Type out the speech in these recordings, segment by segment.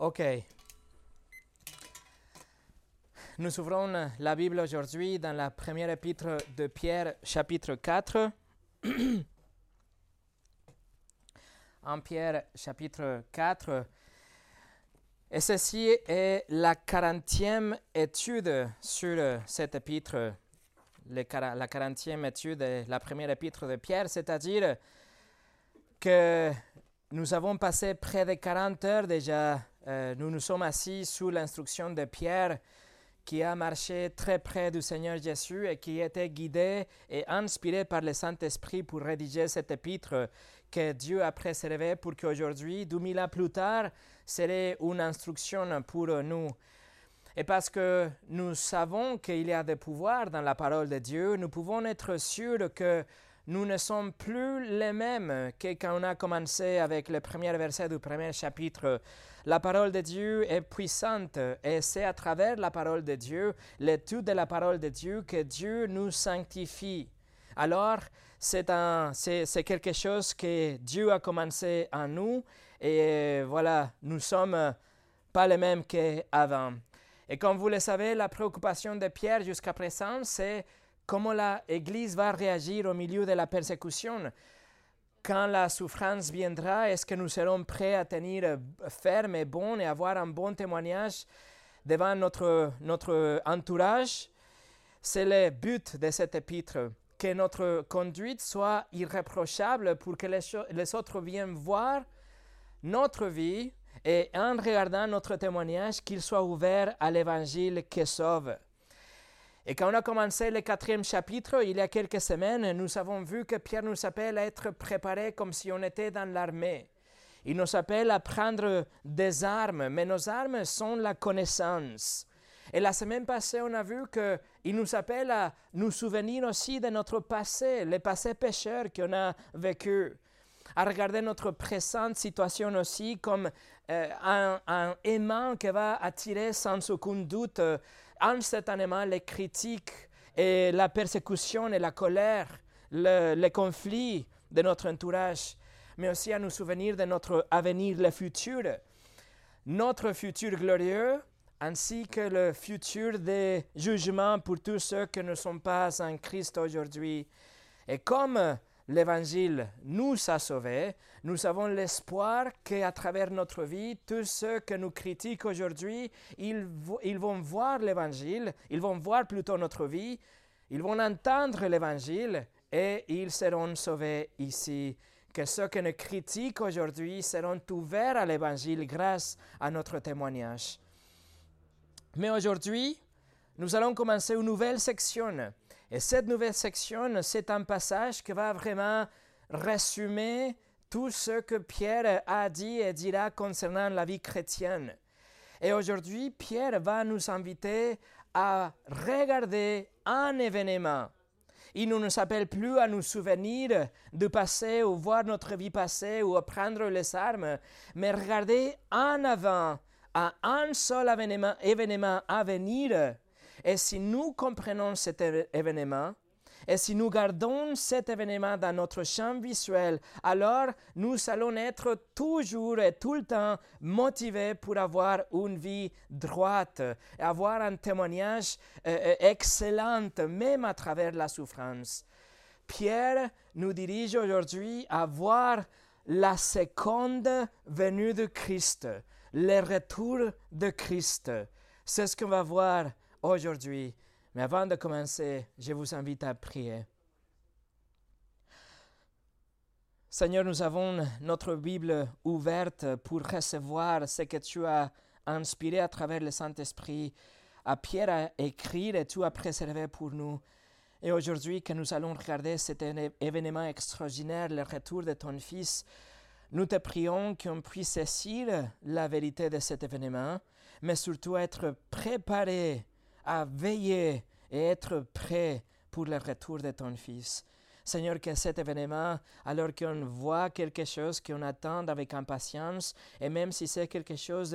Ok. Nous ouvrons la Bible aujourd'hui dans la première épître de Pierre, chapitre 4. en Pierre, chapitre 4. Et ceci est la quarantième étude sur cette épître, la quarantième étude de la première épître de Pierre, c'est-à-dire que nous avons passé près de 40 heures déjà. Euh, nous nous sommes assis sous l'instruction de Pierre, qui a marché très près du Seigneur Jésus et qui était guidé et inspiré par le Saint-Esprit pour rédiger cette épître que Dieu a préservée pour qu'aujourd'hui, 2000 ans plus tard, serait une instruction pour nous. Et parce que nous savons qu'il y a des pouvoirs dans la parole de Dieu, nous pouvons être sûrs que nous ne sommes plus les mêmes que quand on a commencé avec le premier verset du premier chapitre. La parole de Dieu est puissante et c'est à travers la parole de Dieu, l'étude de la parole de Dieu, que Dieu nous sanctifie. Alors, c'est, quelque chose que Dieu a commencé en nous et voilà, nous sommes pas les mêmes qu'avant. Et comme vous le savez, la préoccupation de Pierre jusqu'à présent, c'est comment l'Église va réagir au milieu de la persécution? Quand la souffrance viendra, est-ce que nous serons prêts à tenir ferme et bon et avoir un bon témoignage devant notre, notre entourage? C'est le but de cet épître, que notre conduite soit irréprochable pour que les, les autres viennent voir notre vie et en regardant notre témoignage, qu'ils soient ouverts à l'évangile qui sauve. Et quand on a commencé le quatrième chapitre, il y a quelques semaines, nous avons vu que Pierre nous appelle à être préparés comme si on était dans l'armée. Il nous appelle à prendre des armes, mais nos armes sont la connaissance. Et la semaine passée, on a vu qu'il nous appelle à nous souvenir aussi de notre passé, le passé pécheur qu'on a vécu, à regarder notre présente situation aussi comme euh, un, aimant qui va attirer sans aucun doute euh, instantanément les critiques et la persécution et la colère, le, les conflits de notre entourage, mais aussi à nous souvenir de notre avenir, le futur, notre futur glorieux, ainsi que le futur des jugements pour tous ceux qui ne sont pas en Christ aujourd'hui. Et comme l'Évangile nous a sauvés, nous avons l'espoir qu'à travers notre vie, tous ceux que nous critiquent aujourd'hui, ils, vont voir l'Évangile, ils vont voir plutôt notre vie, ils vont entendre l'Évangile et ils seront sauvés ici. Que ceux qui nous critiquent aujourd'hui seront ouverts à l'Évangile grâce à notre témoignage. Mais aujourd'hui, nous allons commencer une nouvelle section et cette nouvelle section, c'est un passage qui va vraiment résumer tout ce que Pierre a dit et dira concernant la vie chrétienne. Et aujourd'hui, Pierre va nous inviter à regarder un événement. Il ne nous appelle plus à nous souvenir du passé ou voir notre vie passée ou à prendre les armes, mais regarder en avant à un seul événement, événement à venir et si nous comprenons cet événement, et si nous gardons cet événement dans notre champ visuel, alors nous allons être toujours et tout le temps motivés pour avoir une vie droite, avoir un témoignage euh, euh, excellent, même à travers la souffrance. Pierre nous dirige aujourd'hui à voir la seconde venue de Christ, le retour de Christ. C'est ce qu'on va voir aujourd'hui. Mais avant de commencer, je vous invite à prier. Seigneur, nous avons notre Bible ouverte pour recevoir ce que tu as inspiré à travers le Saint-Esprit à Pierre à écrire et tu as préservé pour nous. Et aujourd'hui que nous allons regarder cet événement extraordinaire, le retour de ton Fils, nous te prions qu'on puisse saisir la vérité de cet événement, mais surtout être préparé à veiller et être prêt pour le retour de ton Fils. Seigneur, que cet événement, alors qu'on voit quelque chose qu'on attend avec impatience, et même si c'est quelque chose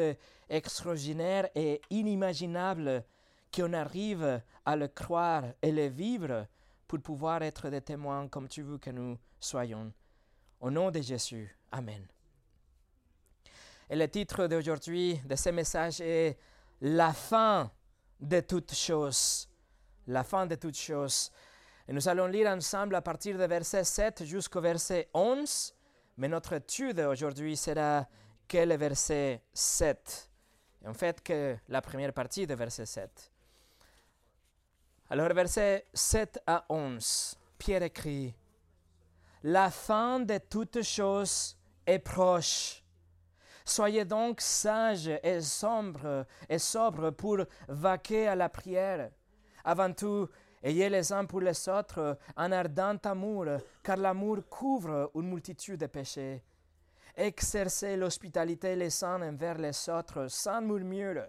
d'extraordinaire et inimaginable, qu'on arrive à le croire et le vivre pour pouvoir être des témoins comme tu veux que nous soyons. Au nom de Jésus. Amen. Et le titre d'aujourd'hui de ce message est La fin de toutes choses. La fin de toutes choses. Et nous allons lire ensemble à partir de verset 7 jusqu'au verset 11. Mais notre étude aujourd'hui sera que le verset 7. Et en fait, que la première partie de verset 7. Alors, verset 7 à 11, Pierre écrit La fin de toutes choses est proche. Soyez donc sages et sombres et sobres pour vaquer à la prière. Avant tout, ayez les uns pour les autres un ardent amour, car l'amour couvre une multitude de péchés. Exercez l'hospitalité les uns envers les autres sans murmure,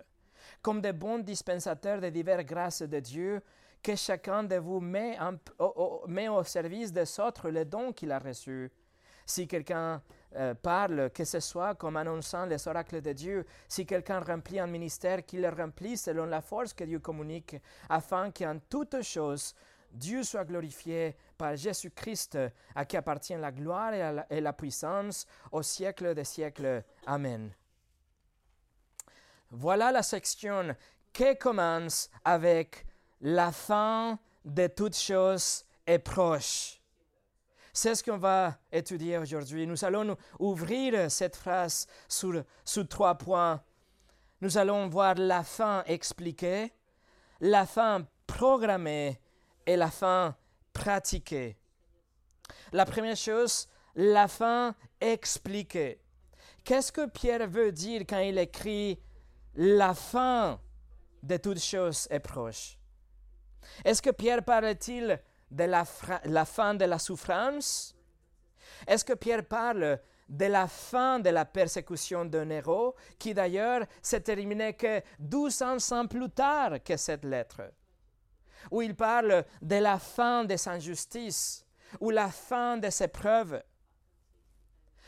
comme de bons dispensateurs de diverses grâces de Dieu, que chacun de vous met, au, service des autres le don qu'il a reçu. Si quelqu'un euh, parle, que ce soit comme annonçant les oracles de Dieu, si quelqu'un remplit un ministère, qu'il le remplisse selon la force que Dieu communique, afin qu'en toutes choses, Dieu soit glorifié par Jésus-Christ, à qui appartient la gloire et la, et la puissance au siècle des siècles. Amen. Voilà la section qui commence avec la fin de toutes choses est proche. C'est ce qu'on va étudier aujourd'hui. Nous allons ouvrir cette phrase sur, sur trois points. Nous allons voir la fin expliquée, la fin programmée et la fin pratiquée. La première chose, la fin expliquée. Qu'est-ce que Pierre veut dire quand il écrit la fin de toutes choses est proche? Est-ce que Pierre parle-t-il de la, fin de la souffrance? Est-ce que Pierre parle de la fin de la persécution de Néro, qui d'ailleurs s'est terminée que 1200 ans plus tard que cette lettre? Ou il parle de la fin des injustices, ou la fin des épreuves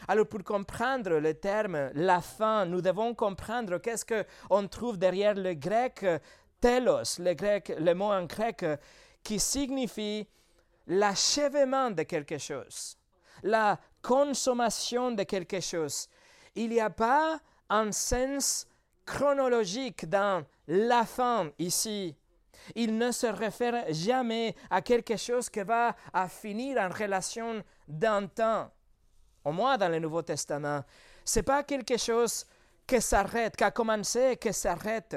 alors pour comprendre le terme la fin, nous devons comprendre qu'est-ce qu'on trouve derrière le grec telos, le, grec, le mot en grec qui signifie l'achèvement de quelque chose, la consommation de quelque chose. Il n'y a pas un sens chronologique dans la fin ici. Il ne se réfère jamais à quelque chose qui va à finir en relation d'un temps. Au moins dans le Nouveau Testament, c'est pas quelque chose qui s'arrête, qui a commencé et qui s'arrête.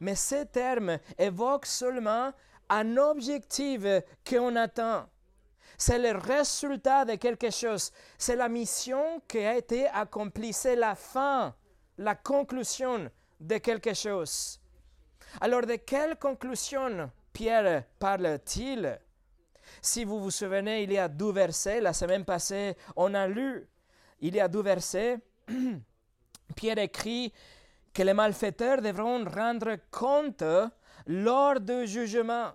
Mais ce terme évoque seulement un objectif qu'on attend. C'est le résultat de quelque chose. C'est la mission qui a été accomplie. C'est la fin, la conclusion de quelque chose. Alors de quelle conclusion Pierre parle-t-il? Si vous vous souvenez, il y a deux versets. La semaine passée, on a lu, il y a deux versets. Pierre écrit que les malfaiteurs devront rendre compte lors du jugement.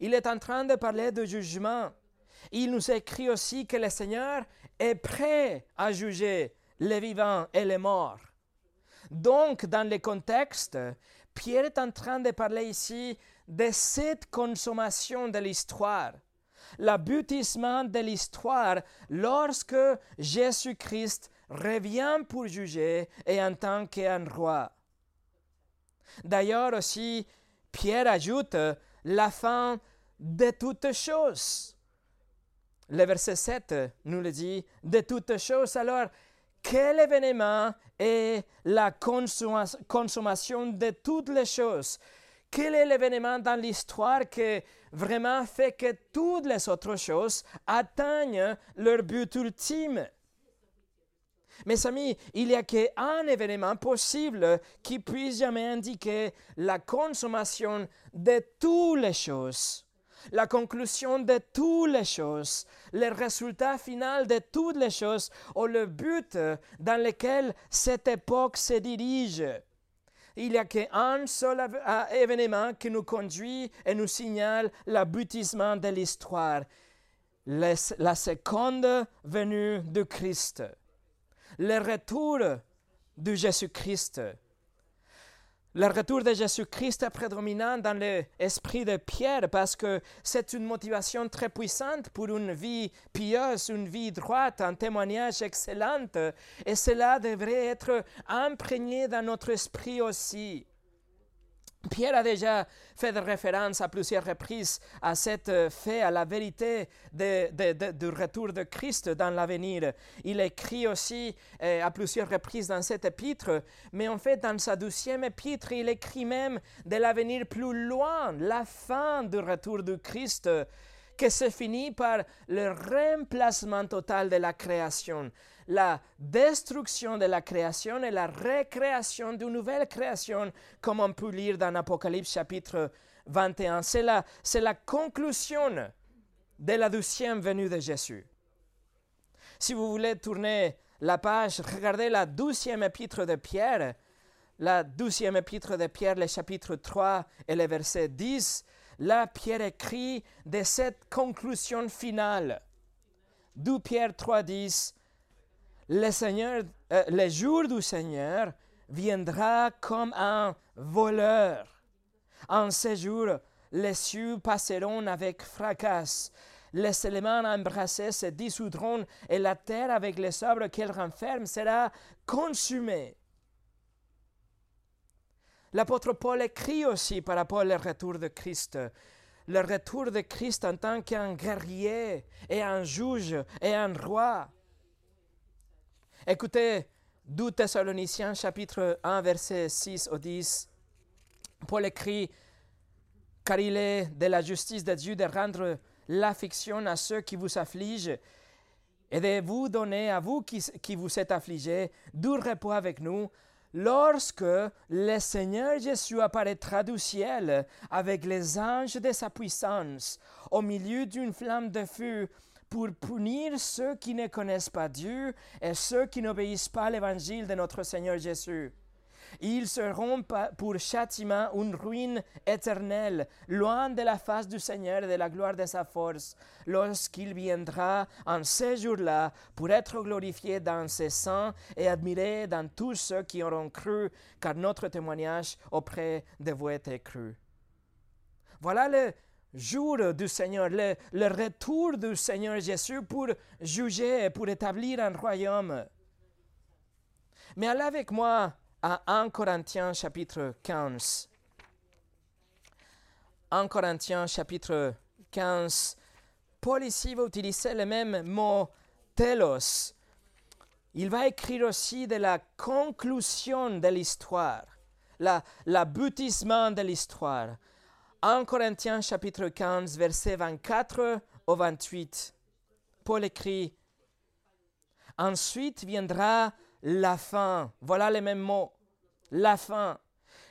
Il est en train de parler de jugement. Il nous écrit aussi que le Seigneur est prêt à juger les vivants et les morts. Donc, dans le contexte, Pierre est en train de parler ici de cette consommation de l'histoire, l'aboutissement de l'histoire lorsque Jésus-Christ revient pour juger et en tant qu'un roi. D'ailleurs aussi, Pierre ajoute la fin de toutes choses. Le verset 7 nous le dit, de toutes choses. Alors, quel événement est la consommation de toutes les choses? Quel est l'événement dans l'histoire qui vraiment fait que toutes les autres choses atteignent leur but ultime? Mes amis, il n'y a qu'un événement possible qui puisse jamais indiquer la consommation de toutes les choses, la conclusion de toutes les choses, le résultat final de toutes les choses ou le but dans lequel cette époque se dirige. Il n'y a qu'un seul événement qui nous conduit et nous signale l'aboutissement de l'histoire, la seconde venue de Christ le retour de Jésus-Christ. Le retour de Jésus-Christ est prédominant dans l'esprit de Pierre parce que c'est une motivation très puissante pour une vie pieuse, une vie droite, un témoignage excellent. Et cela devrait être imprégné dans notre esprit aussi. Pierre a déjà fait de référence à plusieurs reprises à cette euh, fait, à la vérité du retour de Christ dans l'avenir. Il écrit aussi euh, à plusieurs reprises dans cet épître, mais en fait dans sa douzième épître, il écrit même de l'avenir plus loin, la fin du retour de Christ que se finit par le remplacement total de la création la destruction de la création et la récréation d'une nouvelle création, comme on peut lire dans Apocalypse chapitre 21. C'est la, c'est la conclusion de la douzième venue de Jésus. Si vous voulez tourner la page, regardez la douzième épître de Pierre, la douzième épître de Pierre, le chapitre 3 et le verset 10. Là, Pierre écrit de cette conclusion finale. D'où Pierre 3, 10, le, Seigneur, euh, le jour du Seigneur viendra comme un voleur. En ce jour, les cieux passeront avec fracas, les éléments embrassés se dissoudront et la terre avec les sabres qu'elle renferme sera consumée. L'apôtre Paul écrit aussi par rapport au retour de Christ. Le retour de Christ en tant qu'un guerrier et un juge et un roi. Écoutez 2 Thessaloniciens chapitre 1 verset 6 au 10. Paul écrit, car il est de la justice de Dieu de rendre l'affliction à ceux qui vous affligent et de vous donner à vous qui, qui vous êtes affligés du repos avec nous lorsque le Seigneur Jésus apparaîtra du ciel avec les anges de sa puissance au milieu d'une flamme de feu pour punir ceux qui ne connaissent pas Dieu et ceux qui n'obéissent pas à l'évangile de notre Seigneur Jésus. Ils seront pour châtiment une ruine éternelle, loin de la face du Seigneur et de la gloire de sa force, lorsqu'il viendra en ces jours-là pour être glorifié dans ses saints et admiré dans tous ceux qui auront cru, car notre témoignage auprès de vous était cru. Voilà le, jour du Seigneur, le, retour du Seigneur Jésus pour juger, pour établir un royaume. Mais allez avec moi à 1 Corinthiens chapitre 15. 1 Corinthiens chapitre 15. Paul ici va utiliser le même mot telos. Il va écrire aussi de la conclusion de l'histoire, l'aboutissement de l'histoire. 1 Corinthiens chapitre 15, versets 24 au 28, Paul écrit, Ensuite viendra la fin. Voilà les mêmes mots. La fin.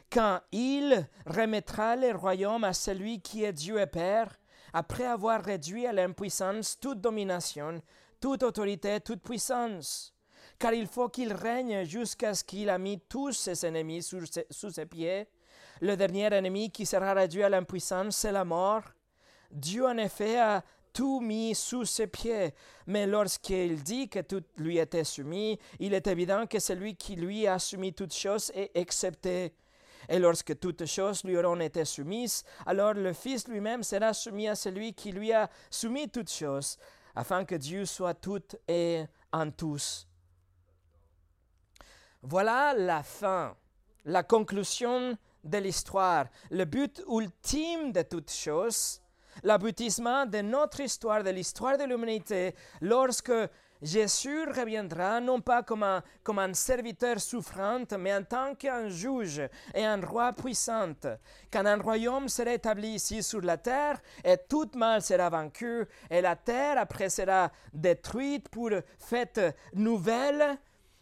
Quand il remettra le royaume à celui qui est Dieu et Père, après avoir réduit à l'impuissance toute domination, toute autorité, toute puissance. Car il faut qu'il règne jusqu'à ce qu'il a mis tous ses ennemis sous ses pieds. Le dernier ennemi qui sera réduit à l'impuissance, c'est la mort. Dieu, en effet, a tout mis sous ses pieds. Mais lorsqu'il dit que tout lui était soumis, il est évident que celui qui lui a soumis toutes choses est accepté. Et lorsque toutes choses lui auront été soumises, alors le Fils lui-même sera soumis à celui qui lui a soumis toutes choses, afin que Dieu soit tout et en tous. Voilà la fin, la conclusion de l'histoire, le but ultime de toute chose, l'aboutissement de notre histoire, de l'histoire de l'humanité, lorsque Jésus reviendra non pas comme un, comme un serviteur souffrant, mais en tant qu'un juge et un roi puissant, quand un royaume sera établi ici sur la terre et tout mal sera vaincu et la terre après sera détruite pour fête nouvelle,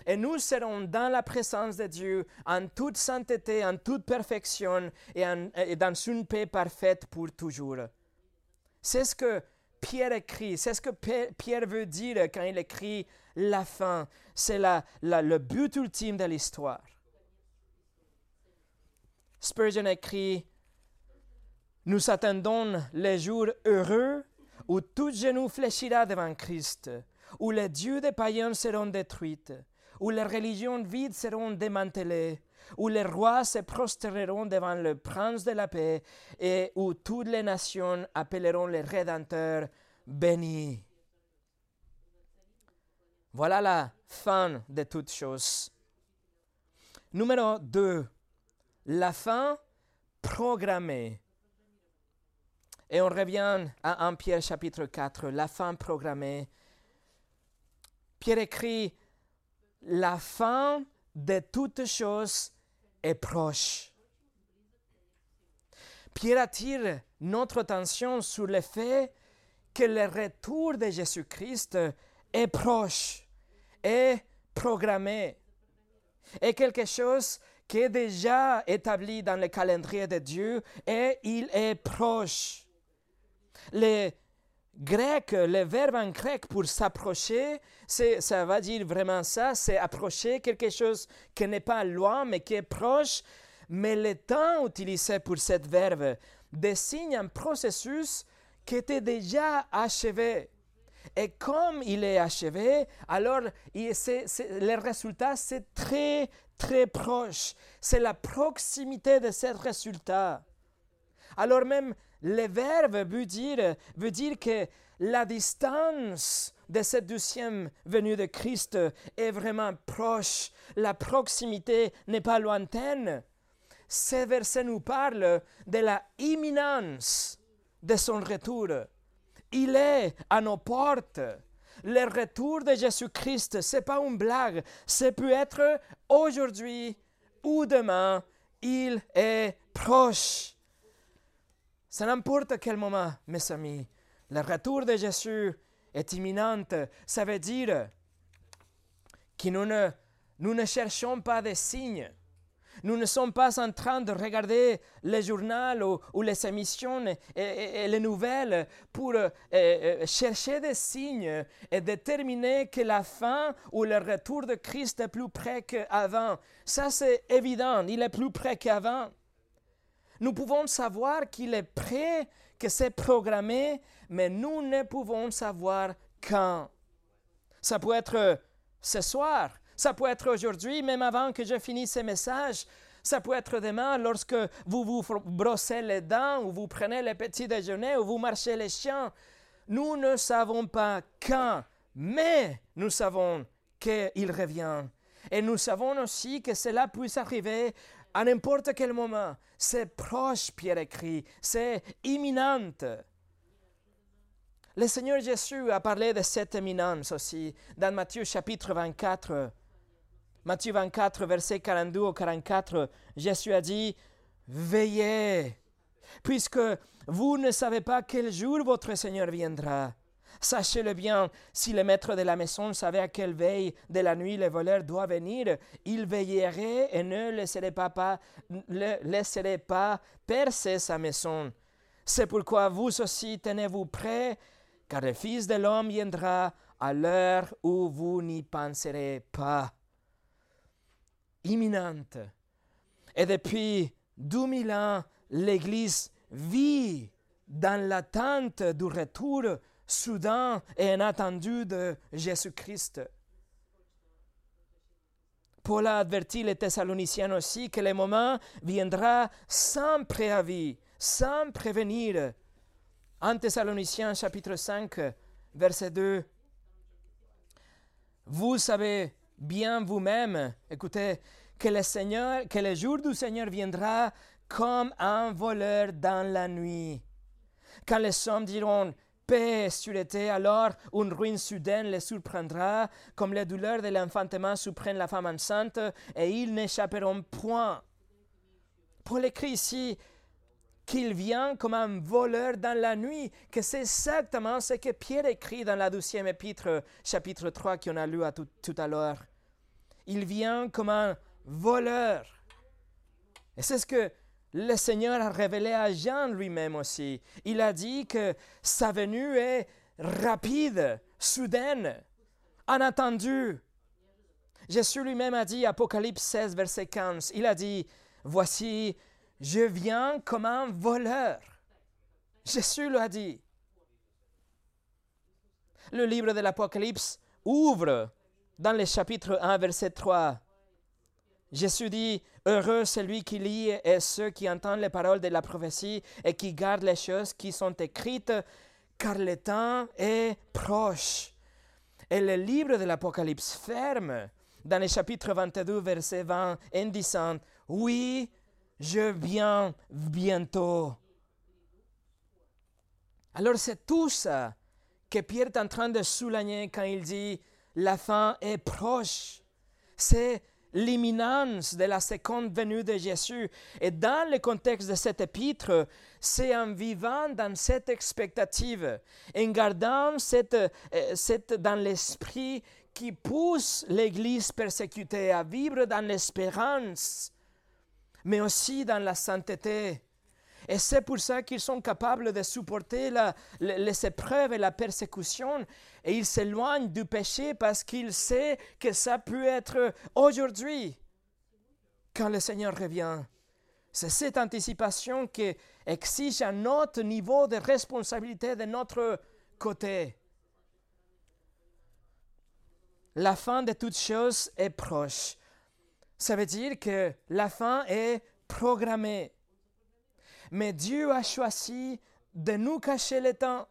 et nous serons dans la présence de Dieu en toute sainteté, en toute perfection et, dans une paix parfaite pour toujours. C'est ce que Pierre écrit, c'est ce que Pierre veut dire quand il écrit la fin. C'est le but ultime de l'histoire. Spurgeon écrit Nous attendons les jours heureux où tout genou fléchira devant Christ, où les dieux des païens seront détruits où les religions vides seront démantelées, où les rois se prosterneront devant le prince de la paix et où toutes les nations appelleront le Rédempteur béni. Voilà la fin de toutes choses. Numéro 2. La fin programmée. Et on revient à 1 Pierre chapitre 4, la fin programmée. Pierre écrit, la fin de toutes choses est proche. Pierre attire notre attention sur le fait que le retour de Jésus-Christ est proche, est programmé, est quelque chose qui est déjà établi dans le calendrier de Dieu et il est proche. Le grec, le verbe en grec pour s'approcher, ça va dire vraiment ça, c'est approcher quelque chose qui n'est pas loin mais qui est proche, mais le temps utilisé pour ce verbe désigne un processus qui était déjà achevé. Et comme il est achevé, alors le résultat, c'est très, très proche. C'est la proximité de ce résultat. Alors même, le verbe veut dire, veut dire que la distance de cette deuxième venue de Christ est vraiment proche. La proximité n'est pas lointaine. Ce verset nous parle de la imminence de son retour. Il est à nos portes. Le retour de Jésus-Christ, ce n'est pas une blague. Ce peut être aujourd'hui ou demain. Il est proche. C'est n'importe quel moment, mes amis. Le retour de Jésus est imminent. Ça veut dire que nous ne, nous ne cherchons pas des signes. Nous ne sommes pas en train de regarder les journaux ou, les émissions et, les nouvelles pour euh, euh, chercher des signes et déterminer que la fin ou le retour de Christ est plus près qu'avant. Ça, c'est évident, il est plus près qu'avant. Nous pouvons savoir qu'il est prêt, que c'est programmé, mais nous ne pouvons savoir quand. Ça peut être ce soir, ça peut être aujourd'hui, même avant que je finisse ce message. Ça peut être demain lorsque vous vous brossez les dents ou vous prenez le petit déjeuner ou vous marchez les chiens. Nous ne savons pas quand, mais nous savons qu'il revient. Et nous savons aussi que cela puisse arriver à n'importe quel moment. C'est proche, Pierre écrit, c'est imminent. Le Seigneur Jésus a parlé de cette éminence aussi dans Matthieu chapitre 24. Matthieu 24, verset 42 au 44, Jésus a dit, Veillez, puisque vous ne savez pas quel jour votre Seigneur viendra. Sachez-le bien, si le maître de la maison savait à quelle veille de la nuit le voleur doit venir, il veillerait et ne laisserait pas, pas, laisserait pas percer sa maison. C'est pourquoi vous aussi tenez-vous prêts, car le Fils de l'homme viendra à l'heure où vous n'y penserez pas imminente. Et depuis 2000 ans, l'Église vit dans l'attente du retour soudain et inattendu de Jésus-Christ. Paul a averti les Thessaloniciens aussi que le moment viendra sans préavis, sans prévenir. En Thessaloniciens chapitre 5, verset 2, Vous savez bien vous-même, écoutez, que le Seigneur, que le jour du Seigneur viendra comme un voleur dans la nuit. Quand les hommes diront paix et sûreté, alors une ruine soudaine les surprendra, comme les douleurs de l'enfantement surprennent la femme enceinte, et ils n'échapperont point. Paul écrit ici qu'il vient comme un voleur dans la nuit, que c'est exactement ce que Pierre écrit dans la douzième épître, chapitre 3, qu'on a lu à tout à l'heure. Il vient comme un voleur. Et c'est ce que le Seigneur a révélé à Jean lui-même aussi. Il a dit que sa venue est rapide, soudaine, inattendue. Jésus lui-même a dit, Apocalypse 16, verset 15, il a dit, Voici, je viens comme un voleur. Jésus l'a dit. Le livre de l'Apocalypse ouvre dans le chapitre 1, verset 3. Jésus dit, Heureux celui qui lit et ceux qui entendent les paroles de la prophétie et qui gardent les choses qui sont écrites, car le temps est proche. Et le livre de l'Apocalypse ferme dans le chapitre 22, verset 20, en disant, Oui, je viens bientôt. Alors c'est tout ça que Pierre est en train de souligner quand il dit, La fin est proche. C'est l'imminence de la seconde venue de Jésus. Et dans le contexte de cet épître, c'est en vivant dans cette expectative, en gardant cette, euh, cette dans l'esprit qui pousse l'Église persécutée à vivre dans l'espérance, mais aussi dans la sainteté. Et c'est pour ça qu'ils sont capables de supporter les épreuves et la persécution. Et ils s'éloignent du péché parce qu'ils savent que ça peut être aujourd'hui, quand le Seigneur revient. C'est cette anticipation qui exige un autre niveau de responsabilité de notre côté. La fin de toutes choses est proche. Ça veut dire que la fin est programmée. Mais Dieu a choisi de nous cacher le temps.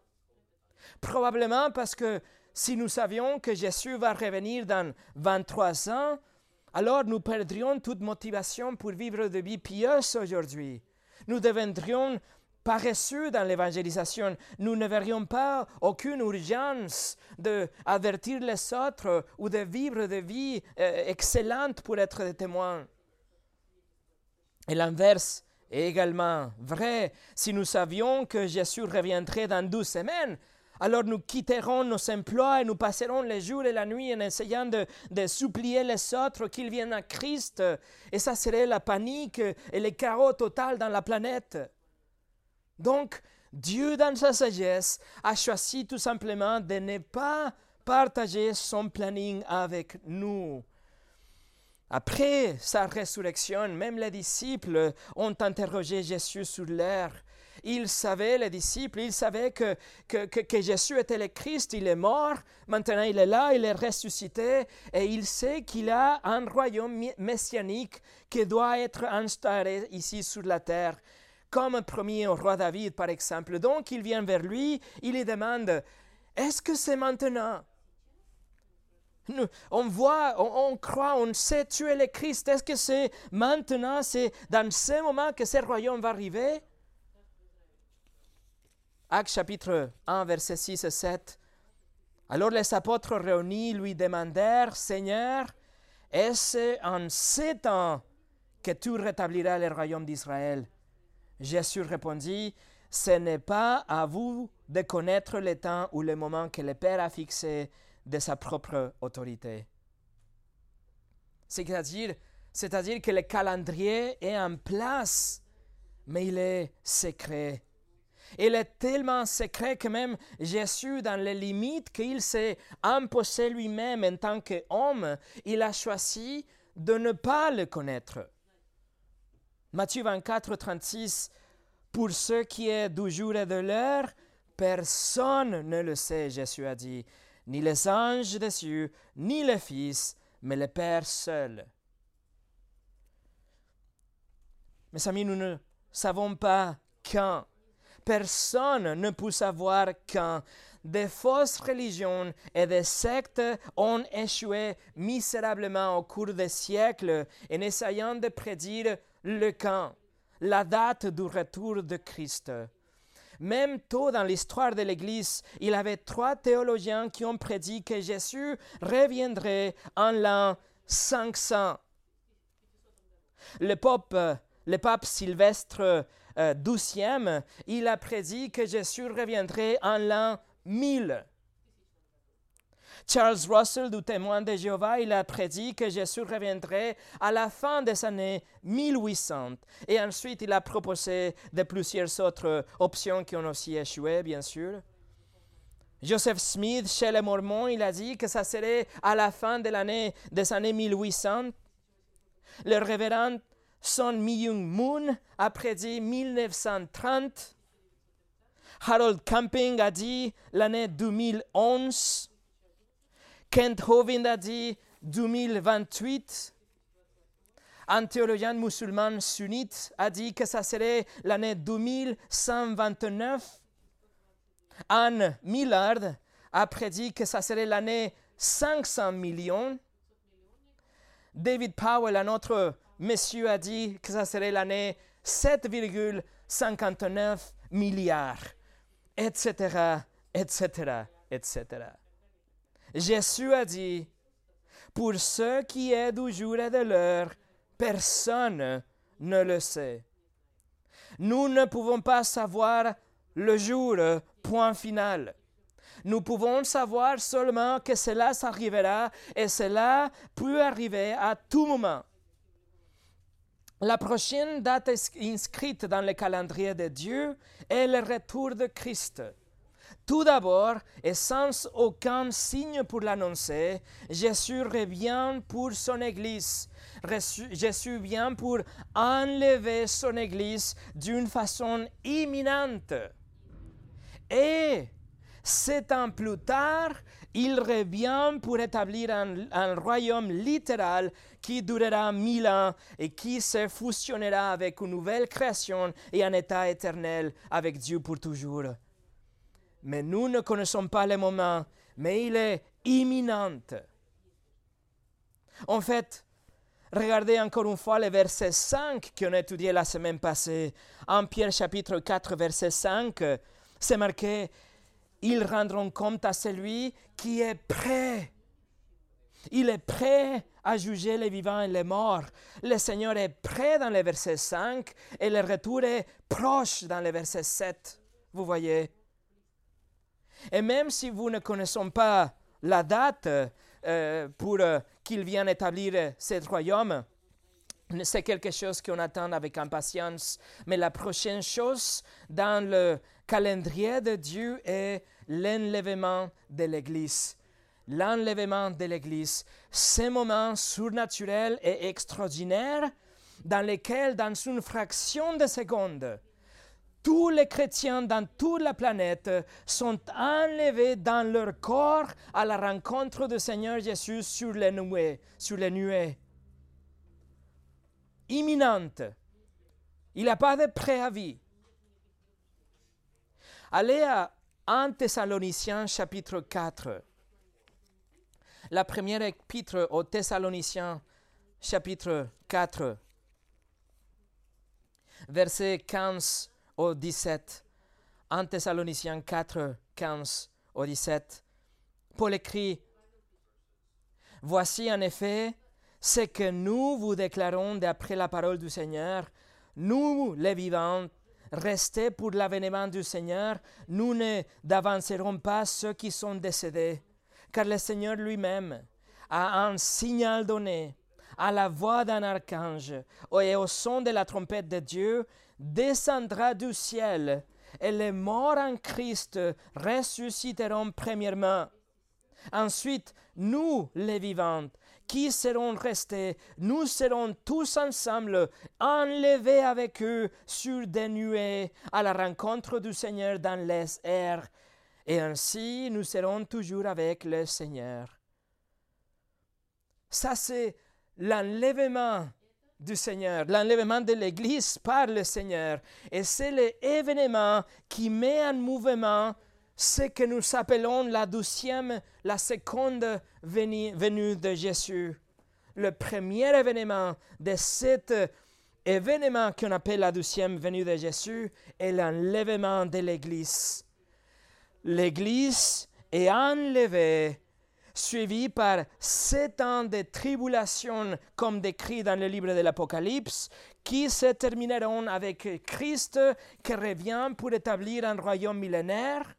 Probablement parce que si nous savions que Jésus va revenir dans 23 ans, alors nous perdrions toute motivation pour vivre de vie pieuse aujourd'hui. Nous deviendrions paresseux dans l'évangélisation. Nous ne verrions pas aucune urgence d'avertir les autres ou de vivre de vie euh, excellente pour être des témoins. Et l'inverse également vrai. Si nous savions que Jésus reviendrait dans douze semaines, alors nous quitterons nos emplois et nous passerons les jours et la nuit en essayant de, de supplier les autres qu'ils viennent à Christ. Et ça serait la panique et le chaos total dans la planète. Donc, Dieu, dans sa sagesse, a choisi tout simplement de ne pas partager son planning avec nous. Après sa résurrection, même les disciples ont interrogé Jésus sur l'air. Ils savaient, les disciples, ils savaient que, que, que, Jésus était le Christ, il est mort, maintenant il est là, il est ressuscité, et il sait qu'il a un royaume messianique qui doit être instauré ici sur la terre, comme promis au roi David, par exemple. Donc il vient vers lui, il lui demande, est-ce que c'est maintenant? On voit, on, croit, on sait tu es le Christ. Est-ce que c'est maintenant, c'est dans ce moment que ce royaume va arriver? Acte chapitre 1, versets 6 et 7. Alors les apôtres réunis lui demandèrent, Seigneur, est-ce en ce temps que tu rétabliras le royaume d'Israël? Jésus répondit, Ce n'est pas à vous de connaître le temps ou le moment que le Père a fixé de sa propre autorité. C'est-à-dire, c'est-à-dire que le calendrier est en place, mais il est secret. Il est tellement secret que même Jésus, dans les limites qu'il s'est imposé lui-même en tant qu'homme, il a choisi de ne pas le connaître. Matthieu 24, 36, Pour ce qui est du jour et de l'heure, personne ne le sait, Jésus a dit, ni les anges des cieux, ni le Fils, mais le Père seul. Mes amis, nous ne savons pas quand. Personne ne peut savoir quand. Des fausses religions et des sectes ont échoué misérablement au cours des siècles en essayant de prédire le quand, la date du retour de Christ. Même tôt dans l'histoire de l'Église, il y avait trois théologiens qui ont prédit que Jésus reviendrait en l'an 500. Le pape, le pape Sylvestre XII, euh, il a prédit que Jésus reviendrait en l'an 1000. Charles Russell, du témoin de Jéhovah, il a prédit que Jésus reviendrait à la fin des années 1800. Et ensuite, il a proposé de plusieurs autres options qui ont aussi échoué, bien sûr. Joseph Smith, chez les Mormons, il a dit que ça serait à la fin de l'année des années 1800. Le révérend Son Myung Moon a prédit 1930. Harold Camping a dit l'année 2011. Kent Hovind a dit 2028. un théologien musulman sunnite a dit que ça serait l'année 2129. Anne Millard a prédit que ça serait l'année 500 millions. David Powell, un autre monsieur, a dit que ça serait l'année 7,59 milliards, etc., etc., etc. Jésus a dit, pour ce qui est du jour et de l'heure, personne ne le sait. Nous ne pouvons pas savoir le jour, point final. Nous pouvons savoir seulement que cela s'arrivera et cela peut arriver à tout moment. La prochaine date inscrite dans le calendrier de Dieu est le retour de Christ. Tout d'abord, et sans aucun signe pour l'annoncer, Jésus revient pour son Église. Jésus vient pour enlever son Église d'une façon imminente. Et Sept ans plus tard, il revient pour établir un, royaume littéral qui durera mille ans et qui se fusionnera avec une nouvelle création et un état éternel avec Dieu pour toujours. Mais nous ne connaissons pas le moment, mais il est imminent. En fait, regardez encore une fois le verset 5 qu'on a étudié la semaine passée. En Pierre chapitre 4, verset 5, c'est marqué ils rendront compte à celui qui est prêt. Il est prêt à juger les vivants et les morts. Le Seigneur est prêt dans le verset 5 et le retour est proche dans le verset 7. Vous voyez Et même si vous ne connaissez pas la date euh, pour euh, qu'il vienne établir ce royaume, c'est quelque chose qu'on attend avec impatience. Mais la prochaine chose dans le calendrier de Dieu est l'enlèvement de l'Église. L'enlèvement de l'Église, ce moment surnaturel et extraordinaire dans lequel, dans une fraction de seconde, tous les chrétiens dans toute la planète sont enlevés dans leur corps à la rencontre du Seigneur Jésus sur les nuées. Sur les nuées. Imminente. Il n'y a pas de préavis. Allez à 1 Thessaloniciens chapitre 4. La première épître aux Thessaloniciens chapitre 4. Verset 15 au 17. 1 Thessaloniciens 4, 15 au 17. Paul écrit Voici en effet ce que nous vous déclarons d'après la parole du Seigneur, nous les vivants restez pour l'avènement du Seigneur, nous ne d'avancerons pas ceux qui sont décédés, car le Seigneur lui-même a un signal donné à la voix d'un archange et au son de la trompette de Dieu, descendra du ciel, et les morts en Christ ressusciteront premièrement. Ensuite, nous, les vivants, qui seront restés, nous serons tous ensemble enlevés avec eux sur des nuées à la rencontre du Seigneur dans les airs, et ainsi nous serons toujours avec le Seigneur. Ça, c'est l'enlèvement du Seigneur, l'enlèvement de l'Église par le Seigneur. Et c'est l'événement qui met en mouvement ce que nous appelons la douzième, la seconde venue, de Jésus. Le premier événement de cet événement qu'on appelle la douzième venue de Jésus est l'enlèvement de l'Église. L'Église est enlevée, suivie par sept ans de tribulation, comme décrit dans le livre de l'Apocalypse, qui se termineront avec Christ qui revient pour établir un royaume millénaire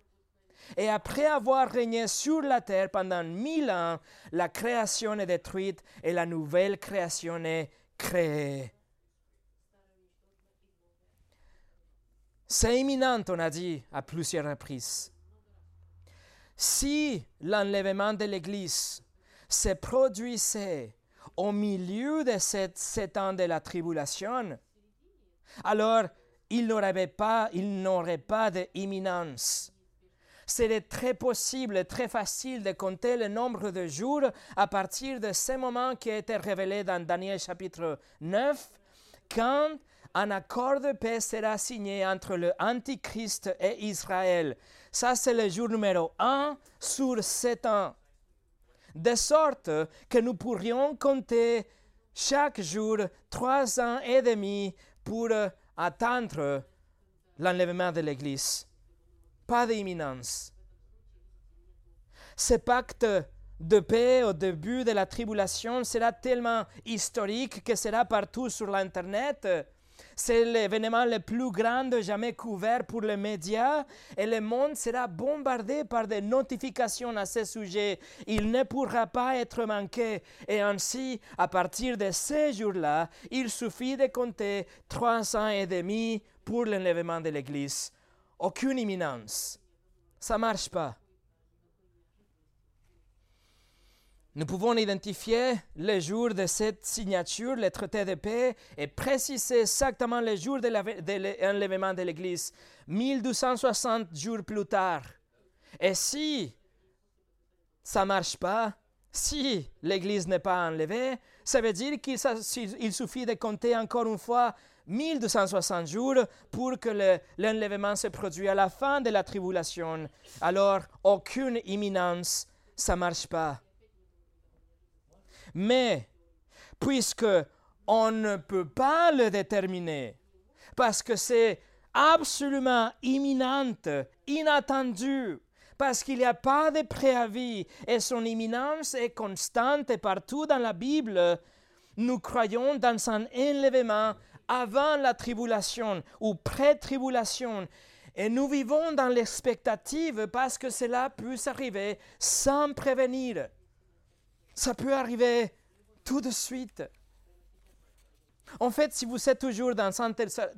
et après avoir régné sur la terre pendant mille ans, la création est détruite et la nouvelle création est créée. C'est imminent, on a dit à plusieurs reprises. Si l'enlèvement de l'Église se produisait au milieu de ces sept ans de la tribulation, alors il n'aurait pas, il n'aurait pas d'imminence C'est très possible, très facile de compter le nombre de jours à partir de ce moment qui a été révélé dans Daniel chapitre 9, quand un accord de paix sera signé entre le Antichrist et Israël. Ça, c'est le jour numéro 1 sur 7 ans. De sorte que nous pourrions compter chaque jour trois ans et demi pour atteindre l'enlèvement de l'Église. Pas d'imminence. Ce pacte de paix au début de la tribulation sera tellement historique que sera partout sur l'Internet c'est l'événement le plus grand jamais couvert pour les médias et le monde sera bombardé par des notifications à ce sujet. Il ne pourra pas être manqué. Et ainsi, à partir de ces jours-là, il suffit de compter trois ans et demi pour l'enlèvement de l'Église. Aucune imminence. Ça marche pas. Nous pouvons identifier le jour de cette signature, le traité de paix, et préciser exactement le jour de l'enlèvement de l'Église, 1260 jours plus tard. Et si ça ne marche pas, si l'Église n'est pas enlevée, ça veut dire qu'il suffit de compter encore une fois 1260 jours pour que l'enlèvement se produise à la fin de la tribulation. Alors, aucune imminence, ça ne marche pas. Mais puisque on ne peut pas le déterminer, parce que c'est absolument imminent, inattendu, parce qu'il n'y a pas de préavis et son imminence est constante partout dans la Bible, nous croyons dans un enlèvement avant la tribulation ou pré-tribulation. Et nous vivons dans l'expectative parce que cela peut arriver sans prévenir. Ça peut arriver tout de suite. En fait, si vous êtes toujours dans 1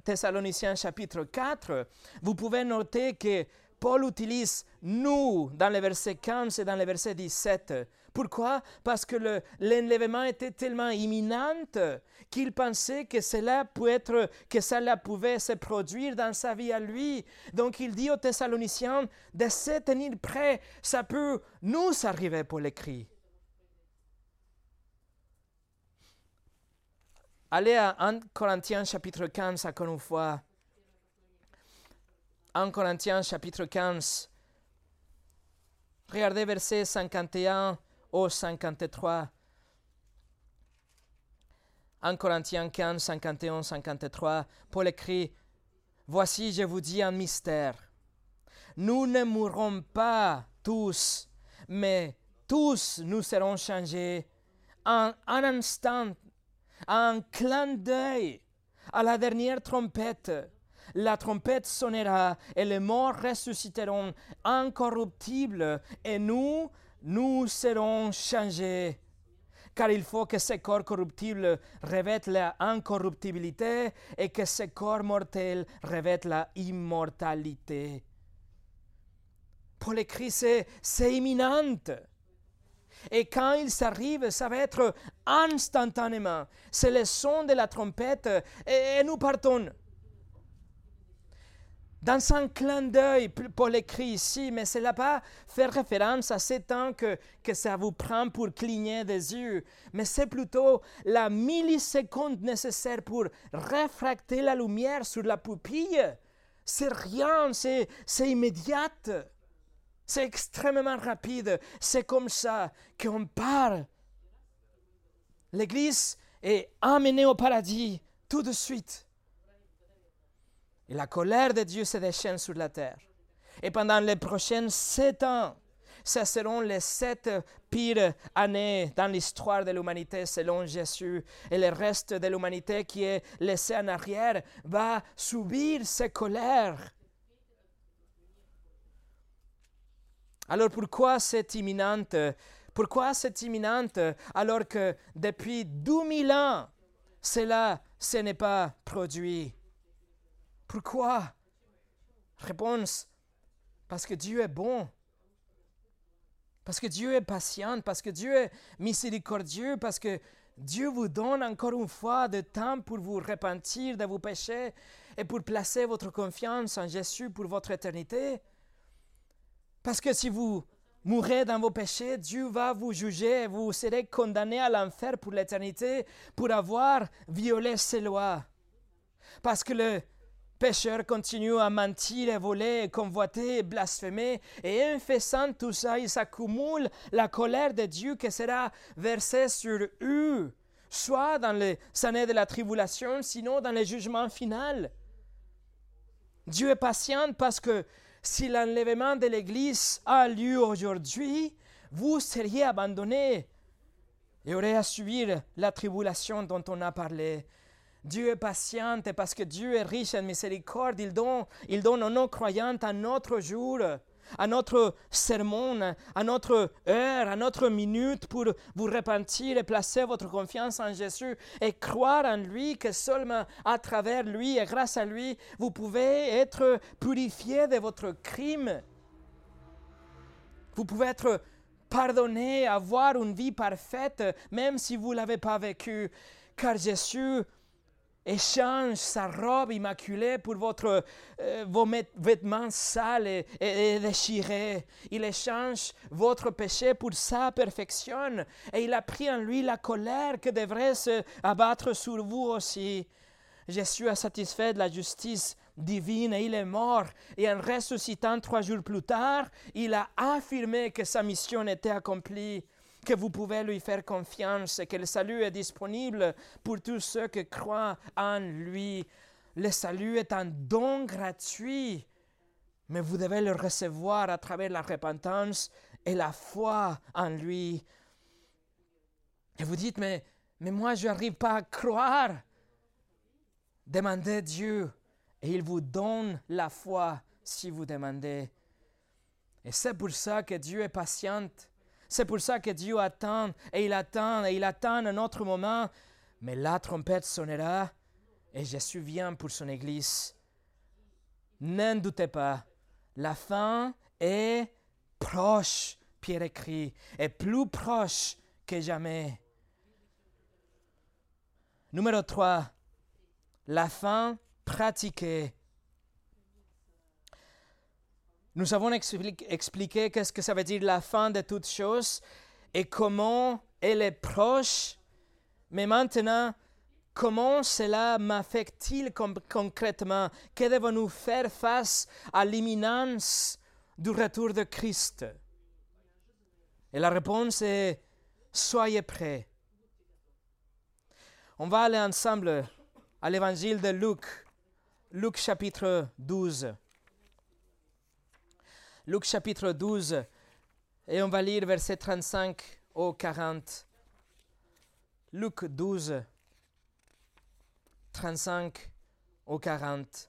Thessaloniciens chapitre 4, vous pouvez noter que Paul utilise nous dans le verset 15 et dans le verset 17. Pourquoi? Parce que l'enlèvement était tellement imminent qu'il pensait que cela, pouvait se produire dans sa vie à lui. Donc il dit aux Thessaloniciens de se tenir prêts. Ça peut nous arriver, pour l'écrit. Allez à 1 Corinthiens chapitre 15 encore une fois. 1 Corinthiens chapitre 15. Regardez verset 51 au 53. 1 Corinthiens 15, 51, 53. Paul écrit Voici, je vous dis un mystère. Nous ne mourrons pas tous, mais tous nous serons changés en un instant un clin d'œil à la dernière trompette. La trompette sonnera et les morts ressusciteront incorruptibles et nous, nous serons changés. Car il faut que ce corps corruptible revête la incorruptibilité et que ce corps mortel revête la immortalité. Paul écrit, c'est imminent. Et quand il s'arrive, ça va être instantanément. C'est le son de la trompette et, nous partons. Dans un clin d'œil, Paul écrit ici, mais cela pas faire référence à ce temps que, que ça vous prend pour cligner des yeux, mais c'est plutôt la milliseconde nécessaire pour réfracter la lumière sur la pupille. C'est rien, c'est immédiat. C'est extrêmement rapide. C'est comme ça qu'on part. L'Église est amenée au paradis tout de suite. Et la colère de Dieu se déchaîne sur la terre. Et pendant les prochaines sept ans, ce seront les sept pires années dans l'histoire de l'humanité selon Jésus. Et le reste de l'humanité qui est laissé en arrière va subir ces colères Alors pourquoi c'est imminente? Pourquoi c'est imminente alors que depuis 2000 ans, cela ce n'est pas produit? Pourquoi? Réponse, parce que Dieu est bon. Parce que Dieu est patient, parce que Dieu est miséricordieux, parce que Dieu vous donne encore une fois de temps pour vous repentir de vos péchés et pour placer votre confiance en Jésus pour votre éternité. Parce que si vous mourrez dans vos péchés, Dieu va vous juger et vous serez condamné à l'enfer pour l'éternité pour avoir violé ses lois. Parce que le pécheur continue à mentir et voler, convoiter et blasphémer, et en faisant tout ça, il s'accumule la colère de Dieu qui sera versée sur eux, soit dans les années de la tribulation, sinon dans le jugement final. Dieu est patient parce que si l'enlèvement de l'Église a lieu aujourd'hui, vous seriez abandonnés et aurez à subir la tribulation dont on a parlé. Dieu est patient parce que Dieu est riche en miséricorde. Il donne, il donne aux non-croyants un autre jour à notre sermon, à notre heure, à notre minute pour vous repentir et placer votre confiance en Jésus et croire en lui que seulement à travers lui et grâce à lui, vous pouvez être purifié de votre crime. Vous pouvez être pardonné, avoir une vie parfaite, même si vous ne l'avez pas vécu, car Jésus échange sa robe immaculée pour votre, euh, vos vêtements sales et, déchirés. Il échange votre péché pour sa perfection. Et il a pris en lui la colère que devrait se abattre sur vous aussi. Jésus a satisfait de la justice divine et il est mort. Et en ressuscitant trois jours plus tard, il a affirmé que sa mission était accomplie que vous pouvez lui faire confiance que le salut est disponible pour tous ceux qui croient en lui. Le salut est un don gratuit, mais vous devez le recevoir à travers la repentance et la foi en lui. Et vous dites, mais, mais moi, je n'arrive pas à croire. Demandez Dieu et il vous donne la foi si vous demandez. Et c'est pour ça que Dieu est patient c'est pour ça que Dieu attend et il attend et il attend un autre moment. Mais la trompette sonnera et Jésus vient pour son Église. N'en doutez pas, la fin est proche, Pierre écrit, et plus proche que jamais. Numéro 3, la fin pratiquée. Nous avons expliqué qu'est-ce que ça veut dire la fin de toutes choses et comment elle est proche. Mais maintenant, comment cela m'affecte-t-il concrètement? Que devons-nous faire face à l'imminence du retour de Christ? Et la réponse est soyez prêts. On va aller ensemble à l'évangile de Luc, Luc chapitre 12. Luc chapitre 12, et on va lire verset 35 au 40. Luc 12, 35 au 40.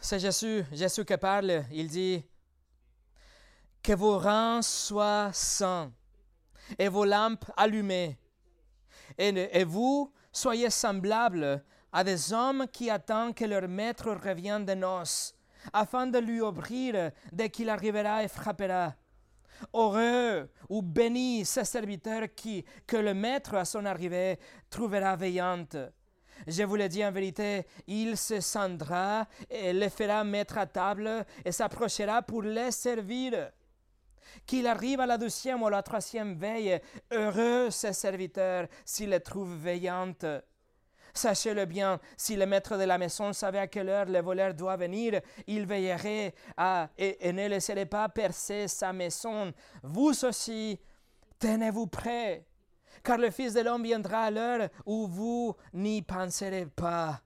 C'est Jésus, qui parle. Il dit Que vos rangs soient saints et vos lampes allumées. Et vous soyez semblables à des hommes qui attendent que leur maître revienne de noces, afin de lui ouvrir dès qu'il arrivera et frappera. Heureux ou béni ce serviteur qui, que le maître à son arrivée trouvera veillante. Je vous le dis en vérité, il se scindra et les fera mettre à table et s'approchera pour les servir. Qu'il arrive à la deuxième ou la troisième veille, heureux ce serviteur s'il les trouve veillantes. Sachez-le bien, si le maître de la maison savait à quelle heure le voleur doit venir, il veillerait à, et, ne laisserait pas percer sa maison. Vous aussi, tenez-vous prêts, car le Fils de l'homme viendra à l'heure où vous n'y penserez pas.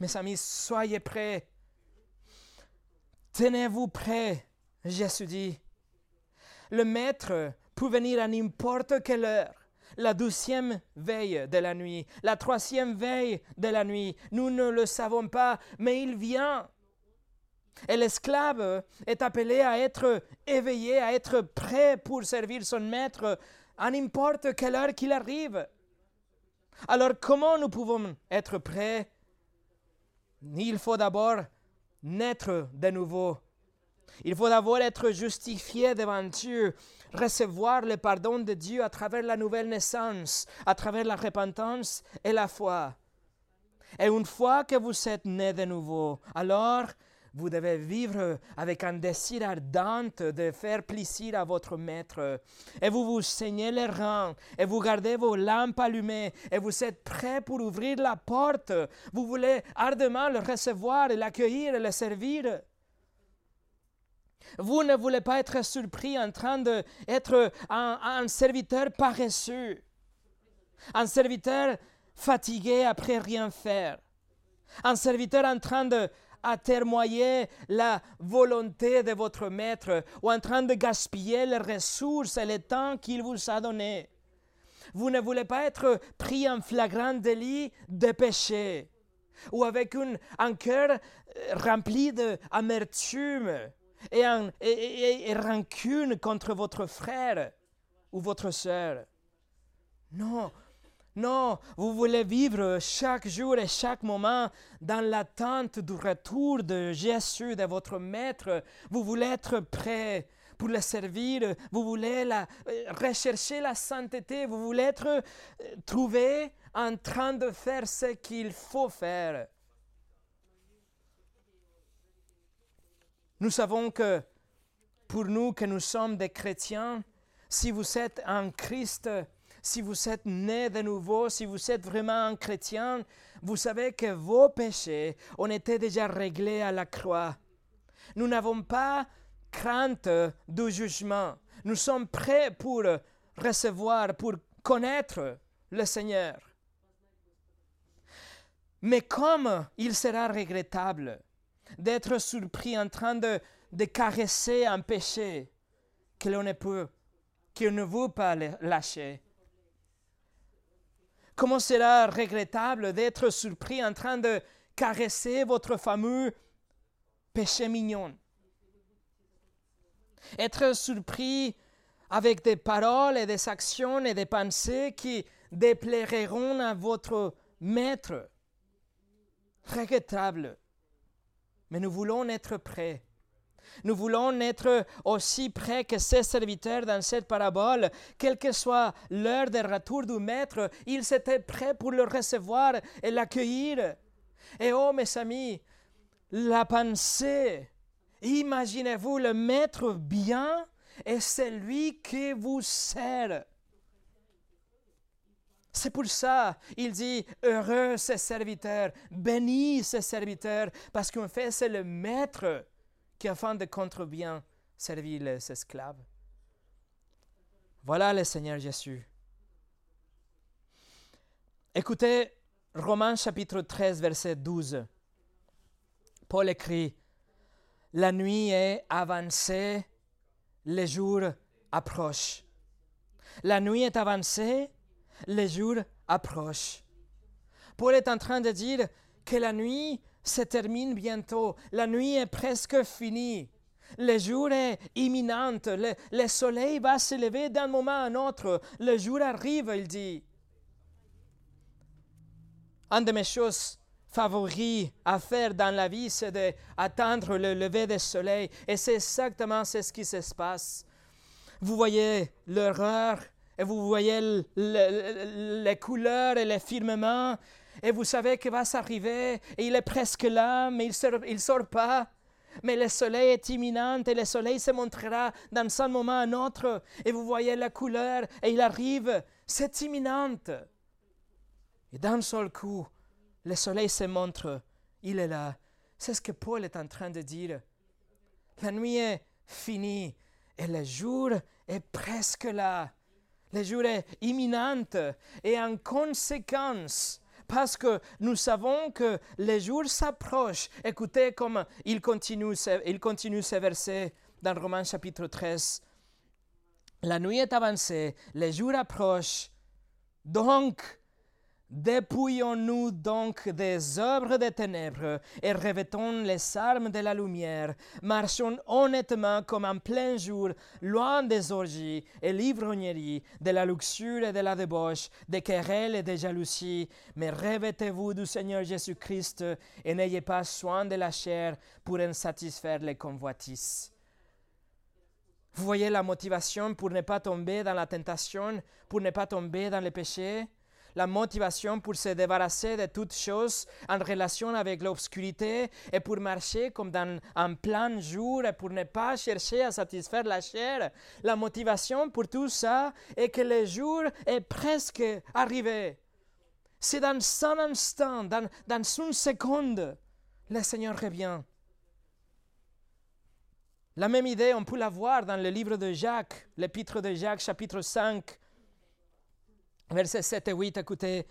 Mes amis, soyez prêts. Tenez-vous prêts, Jésus dit. Le Maître peut venir à n'importe quelle heure la douzième veille de la nuit, la troisième veille de la nuit. Nous ne le savons pas, mais il vient. Et l'esclave est appelé à être éveillé, à être prêt pour servir son maître à n'importe quelle heure qu'il arrive. Alors comment nous pouvons être prêts? Il faut d'abord naître de nouveau. Il faut d'abord être justifié devant Dieu recevoir le pardon de Dieu à travers la nouvelle naissance, à travers la repentance et la foi. Et une fois que vous êtes né de nouveau, alors vous devez vivre avec un désir ardent de faire plaisir à votre maître. Et vous vous saignez les reins, et vous gardez vos lampes allumées, et vous êtes prêts pour ouvrir la porte. Vous voulez ardemment le recevoir, l'accueillir et le servir. Vous ne voulez pas être surpris en train d'être un, un serviteur paresseux, un serviteur fatigué après rien faire, un serviteur en train de atermoyer la volonté de votre maître ou en train de gaspiller les ressources et le temps qu'il vous a donné. Vous ne voulez pas être pris en flagrant délit de péché ou avec une, un cœur euh, rempli d'amertume et, et, rancune contre votre frère ou votre sœur. Non, non, vous voulez vivre chaque jour et chaque moment dans l'attente du retour de Jésus, de votre Maître. Vous voulez être prêt pour le servir. Vous voulez la, euh, rechercher la sainteté. Vous voulez être euh, trouvé en train de faire ce qu'il faut faire. Nous savons que pour nous que nous sommes des chrétiens, si vous êtes en Christ, si vous êtes né de nouveau, si vous êtes vraiment un chrétien, vous savez que vos péchés ont été déjà réglés à la croix. Nous n'avons pas crainte du jugement. Nous sommes prêts pour recevoir, pour connaître le Seigneur. Mais comme il sera regrettable d'être surpris en train de, de caresser un péché que l'on ne peut, qu'il ne veut pas lâcher, Comment sera regrettable d'être surpris en train de caresser votre fameux péché mignon. Être surpris avec des paroles et des actions et des pensées qui déplairont à votre maître. Regrettable. Mais nous voulons être prêts nous voulons être aussi près que ces serviteurs dans cette parabole. Quelle que soit l'heure de retour du Maître, ils étaient prêts pour le recevoir et l'accueillir. Et oh mes amis, la pensée, imaginez-vous le Maître bien et c'est lui qui vous sert. C'est pour ça, il dit, heureux ces serviteurs, bénis ces serviteurs, parce qu'en fait, c'est le maître qui afin de contre bien servir les esclaves. Voilà le Seigneur Jésus. Écoutez Romains chapitre 13, verset 12. Paul écrit, La nuit est avancée, le jour approche. La nuit est avancée, le jour approche. Paul est en train de dire que la nuit se termine bientôt. La nuit est presque finie. Le jour est imminent. Le, soleil va se lever d'un moment à un autre. Le jour arrive, il dit. Une de mes choses favorites à faire dans la vie, c'est d'attendre le lever du soleil. Et c'est exactement ce qui se passe. Vous voyez l'horreur et vous voyez les couleurs et les firmaments et vous savez qu'il va s'arriver, et il est presque là, mais il ne sort, pas. Mais le soleil est imminent et le soleil se montrera dans un moment à un autre. Et vous voyez la couleur et il arrive. C'est imminent. Et d'un seul coup, le soleil se montre. Il est là. C'est ce que Paul est en train de dire. La nuit est finie et le jour est presque là. Le jour est imminent et en conséquence, parce que nous savons que les jours s'approchent. Écoutez comme il continue, il continue ces versets dans Romains chapitre 13. La nuit est avancée, les jours approchent. Donc, Dépouillons-nous donc des œuvres des ténèbres et revêtons les armes de la lumière. Marchons honnêtement comme en plein jour, loin des orgies et l'ivrognerie, de la luxure et de la débauche, des querelles et des jalousies. Mais revêtez-vous du Seigneur Jésus-Christ et n'ayez pas soin de la chair pour en satisfaire les convoitises. Vous voyez la motivation pour ne pas tomber dans la tentation, pour ne pas tomber dans le péché la motivation pour se débarrasser de toutes choses en relation avec l'obscurité et pour marcher comme dans un plein jour et pour ne pas chercher à satisfaire la chair. La motivation pour tout ça est que le jour est presque arrivé. C'est dans un instant, dans, dans une seconde, le Seigneur revient. La même idée, on peut la voir dans le livre de Jacques, l'épître de Jacques, chapitre 5, versets 7 et 8. Écoutez,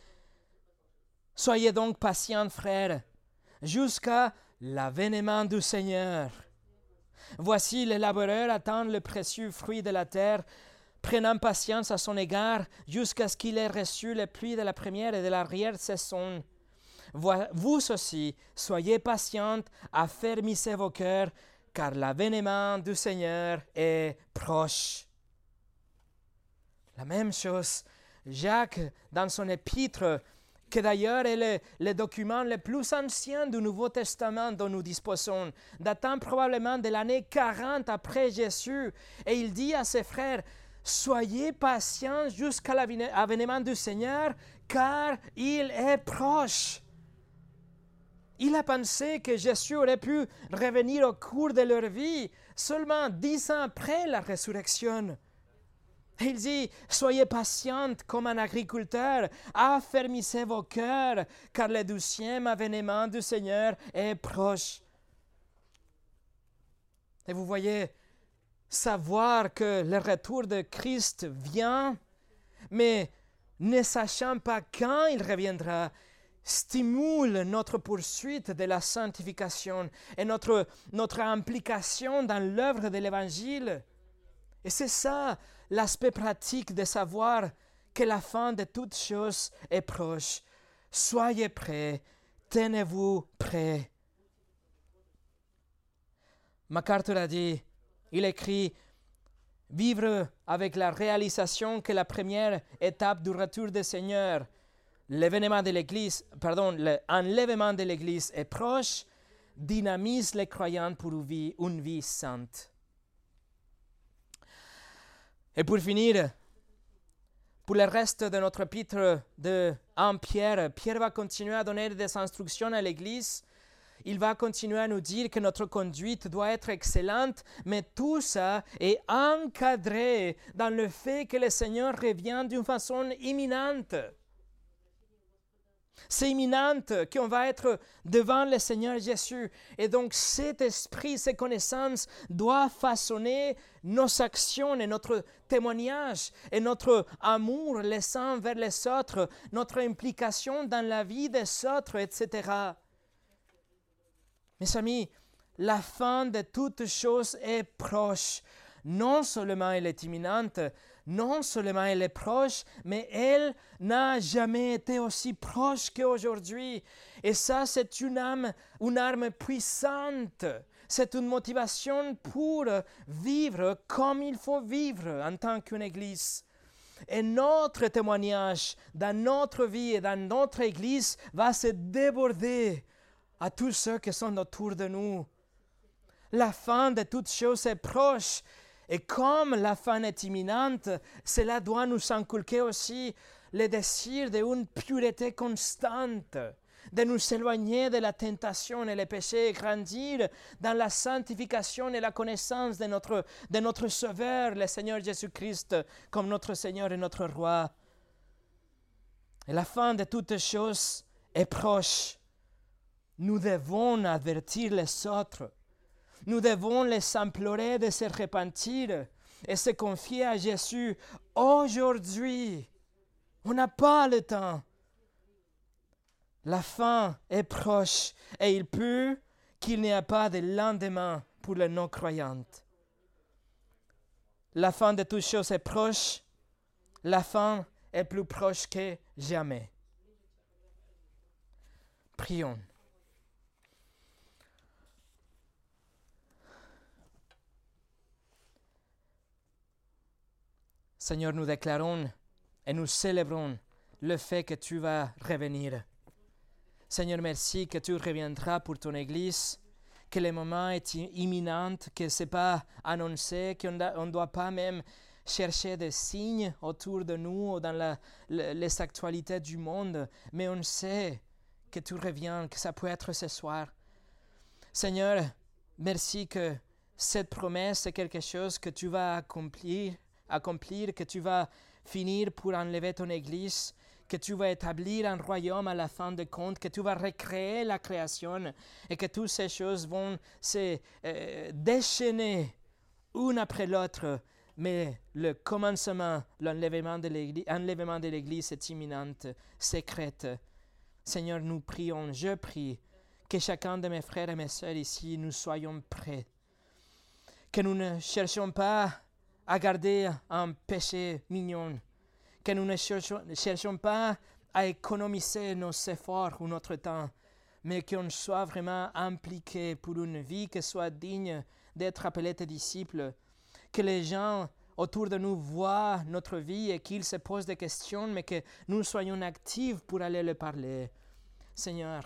Soyez donc patients, frères, jusqu'à l'avènement du Seigneur. Voici, les laboureurs attendent le précieux fruit de la terre, prenant patience à son égard jusqu'à ce qu'il ait reçu le pluie de la première et de l'arrière-saison. Vous aussi, soyez patients, affermissez vos cœurs, car l'avènement du Seigneur est proche. La même chose, Jacques, dans son épître, que d'ailleurs est le, le, document le plus ancien du Nouveau Testament dont nous disposons, datant probablement de l'année 40 après Jésus. Et il dit à ses frères, Soyez patients jusqu'à l'avènement du Seigneur, car il est proche. Il a pensé que Jésus aurait pu revenir au cours de leur vie, seulement dix ans après la résurrection. Il dit, soyez patiente comme un agriculteur, affermissez vos cœurs, car le douzième avènement du Seigneur est proche. Et vous voyez, savoir que le retour de Christ vient, mais ne sachant pas quand il reviendra, stimule notre poursuite de la sanctification et notre, notre implication dans l'œuvre de l'Évangile. Et c'est ça l'aspect pratique de savoir que la fin de toutes choses est proche. Soyez prêts, tenez-vous prêts. MacArthur a dit, il écrit, vivre avec la réalisation que la première étape du retour du Seigneur, l'événement de l'Église, pardon, l'enlèvement de l'Église est proche, dynamise les croyants pour une vie, une vie sainte. Et pour finir, pour le reste de notre épître de 1 Pierre, Pierre va continuer à donner des instructions à l'Église. Il va continuer à nous dire que notre conduite doit être excellente, mais tout ça est encadré dans le fait que le Seigneur revient d'une façon imminente. C'est imminent qu'on va être devant le Seigneur Jésus. Et donc cet esprit, ces connaissances doivent façonner nos actions et notre témoignage et notre amour les uns vers les autres, notre implication dans la vie des autres, etc. Mes amis, la fin de toutes choses est proche. Non seulement elle est imminente, non seulement elle est proche, mais elle n'a jamais été aussi proche qu'aujourd'hui. Et ça, c'est une, âme, une arme puissante. C'est une motivation pour vivre comme il faut vivre en tant qu'une Église. Et notre témoignage dans notre vie et dans notre Église va se déborder à tous ceux qui sont autour de nous. La fin de toutes choses est proche et comme la fin est imminente, cela doit nous inculquer aussi le désir d'une pureté constante, de nous éloigner de la tentation et les péchés et grandir dans la sanctification et la connaissance de notre, de notre Sauveur, le Seigneur Jésus-Christ, comme notre Seigneur et notre Roi. Et la fin de toutes choses est proche. Nous devons avertir les autres nous devons les implorer de se repentir et se confier à Jésus aujourd'hui. On n'a pas le temps. La fin est proche et il peut qu'il n'y ait pas de lendemain pour les non-croyants. La fin de toutes choses est proche. La fin est plus proche que jamais. Prions. Seigneur, nous déclarons et nous célébrons le fait que tu vas revenir. Seigneur, merci que tu reviendras pour ton Église, que le moment est imminent, que ce n'est pas annoncé, qu'on ne doit pas même chercher des signes autour de nous ou dans la- le- les actualités du monde, mais on sait que tu reviens, que ça peut être ce soir. Seigneur, merci que cette promesse est quelque chose que tu vas accomplir, accomplir, que tu vas finir pour enlever ton Église, que tu vas établir un royaume à la fin de compte, que tu vas recréer la création et que toutes ces choses vont se euh, déchaîner une après l'autre. Mais le commencement, l'enlèvement de l'Église, est imminente, secrète. Seigneur, nous prions, je prie que chacun de mes frères et mes sœurs ici, nous soyons prêts. Que nous ne cherchions pas à garder un péché mignon. Que nous ne cherchions pas à économiser nos efforts ou notre temps, mais qu'on soit vraiment impliqués pour une vie qui soit digne d'être appelée tes disciples. Que les gens autour de nous voient notre vie et qu'ils se posent des questions, mais que nous soyons actifs pour aller leur parler. Seigneur,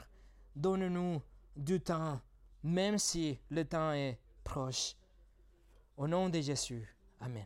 donne-nous du temps, même si le temps est proche. Au nom de Jésus. Amen.